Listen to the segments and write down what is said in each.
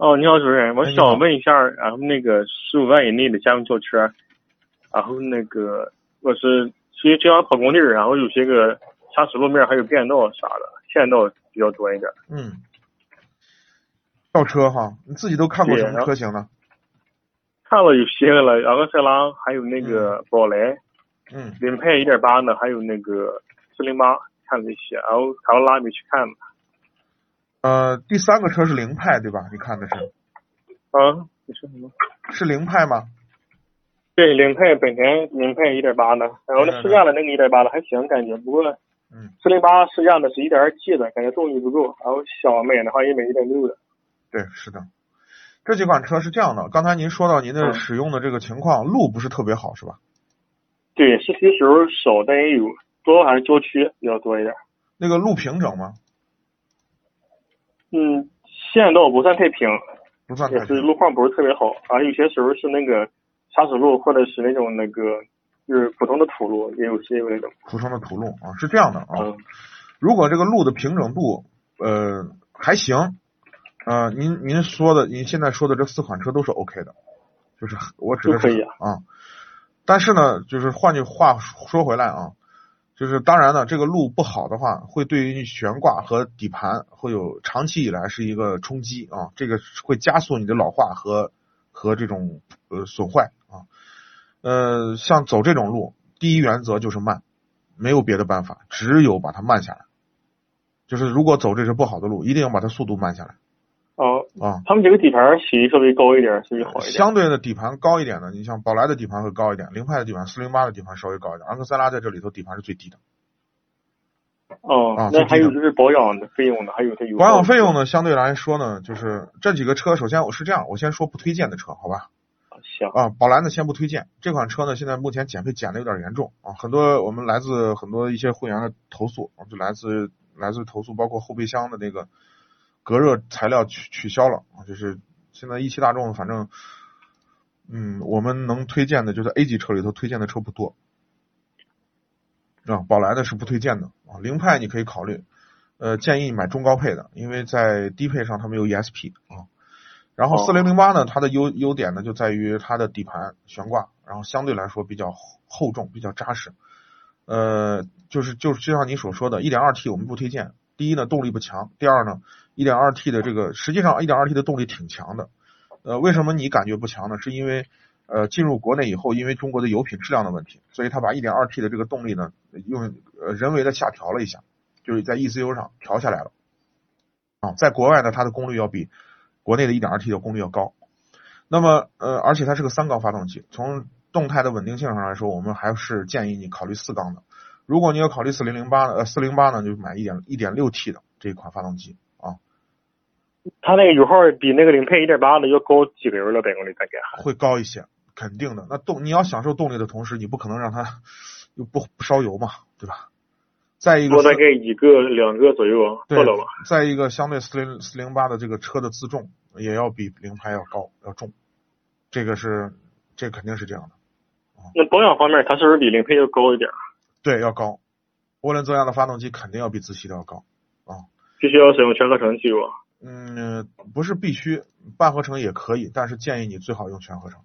哦，你好，主任，我哎你好想问一下，然后那个十五万以内的家用轿车，然后那个我是其实经常跑工地儿，然后有些个砂石路面还有变道啥的，县道比较多一点。嗯，轿车哈，你自己都看过什么车型呢？看了有些个了，昂克赛拉，还有那个宝来、嗯，凌派一点八的，还有那个四零八，看了一些，然后卡罗拉没去看呢。呃，第三个车是凌派对吧？你看的是啊，你说什么？是凌派吗？对，凌派本田凌派一点八的，然后那试驾的那个一点八的还行，感觉不过嗯，四零八试驾的是一点二 T 的，感觉动力不够，然后小美的话也买一点六的。对，是的。这几款车是这样的，刚才您说到您的嗯使用的这个情况，路不是特别好是吧？对，市区时候少，但也有，主要还是郊区比较多一点。那个路平整吗？嗯，县道不算太平，不算太平。路况不是特别好，啊，有些时候是那个砂石路或者是那种那个就是普通的土路，也有些有那种。普通的土路啊，是这样的啊。嗯如果这个路的平整度呃还行，呃，您您说的您现在说的这四款车都是 OK 的，就是我指的是都可以啊啊。但是呢，就是换句话说回来啊，就是当然呢，这个路不好的话，会对于悬挂和底盘会有长期以来是一个冲击啊，这个会加速你的老化和和这种呃损坏啊。呃，像走这种路，第一原则就是慢，没有别的办法，只有把它慢下来。就是如果走这是不好的路，一定要把它速度慢下来，啊。他们这个底盘洗稍微高一点，稍微好一点。相对的底盘高一点的，你像宝来的底盘会高一点，凌派的底盘、四零八的底盘稍微高一点，昂克赛拉在这里头底盘是最低的。哦，啊那还有就是保养的费用呢，还有它有保养费用呢，相对来说呢，就是这几个车，首先我是这样，我先说不推荐的车，好吧？行，啊，宝来呢先不推荐，这款车呢现在目前减配减的有点严重啊，很多我们来自很多一些会员的投诉，啊就来自来自投诉，包括后备箱的那个隔热材料取取消了啊，就是现在一汽大众反正，嗯，我们能推荐的就是 A 级车里头推荐的车不多，啊，宝来的是不推荐的啊，凌派你可以考虑，呃，建议买中高配的，因为在低配上它没有 ESP 啊。然后哦四零零八呢，它的优优点呢就在于它的底盘悬挂，然后相对来说比较厚重，比较扎实。呃，就是就是就像你所说的，一点二 T 我们不推荐。第一呢，动力不强；第二呢，一点二 T 的这个实际上一点二 T 的动力挺强的。呃，为什么你感觉不强呢？是因为呃进入国内以后，因为中国的油品质量的问题，所以它把一点二 T 的这个动力呢用呃人为的下调了一下，就是在 ECU 上调下来了。啊，在国外呢，它的功率要比国内的 1.2T 的功率要高。那么，呃，而且它是个三缸发动机，从动态的稳定性上来说，我们还是建议你考虑四缸的。如果你要考虑4008的，呃四零八呢，就买一点一点六 T 的这一款发动机啊，它那个油耗比那个零配一点八的要高几个油了，百公里大概还。会高一些，肯定的。那动你要享受动力的同时，你不可能让它又不不烧油嘛，对吧？再一个多大概一个两个左右，对了吧？再一个，相对四零四零八的这个车的自重也要比凌派要高要重，这个是这肯定是这样的。那保养方面，它是不是比零配要高一点？对，要高。涡轮增压的发动机肯定要比自吸的要高啊。必须要使用全合成技术啊。嗯，不是必须，半合成也可以，但是建议你最好用全合成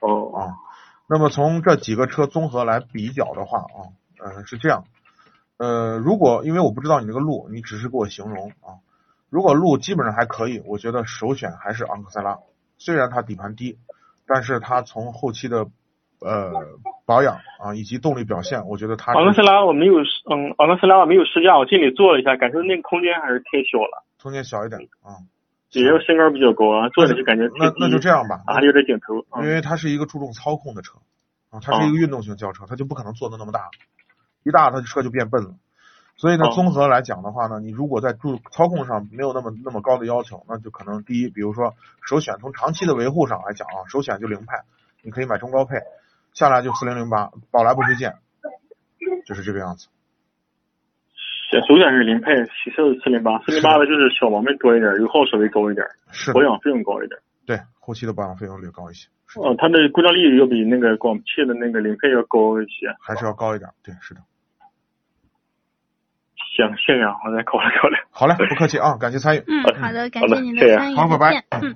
哦，啊。那么从这几个车综合来比较的话啊，呃是这样，呃，如果因为我不知道你这个路，你只是给我形容啊，如果路基本上还可以，我觉得首选还是昂克赛拉，虽然它底盘低，但是它从后期的呃保养啊以及动力表现，我觉得它昂克赛拉我没有试，嗯，昂克赛拉我没有试驾，我进里坐了一下，感觉那个空间还是太小了，空间小一点啊。也是身高比较高啊，坐着就感觉那那就这样吧，啊，还有点顶头。因为它是一个注重操控的车啊，它是一个运动型轿车，它就不可能做的那么大，一大它车就变笨了。所以呢，哦综合来讲的话呢，你如果在注操控上没有那么那么高的要求，那就可能第一，比如说首选从长期的维护上来讲啊，首选就凌派，你可以买中高配，下来就四零零八，宝来不推荐，就是这个样子。选首选是零配，其次是四零八，四零八的就是小毛病多一点，油耗稍微高一点，是，保养费用高一点。对，后期的保养费用略高一些，哦，它的故障率要比那个广汽的那个零配要高一些。还是要高一点。对，是的。行，谢谢啊，我再考虑考虑。好嘞，不客气啊，感谢参与。嗯，好的，感好的谢您的参与，好拜拜。嗯。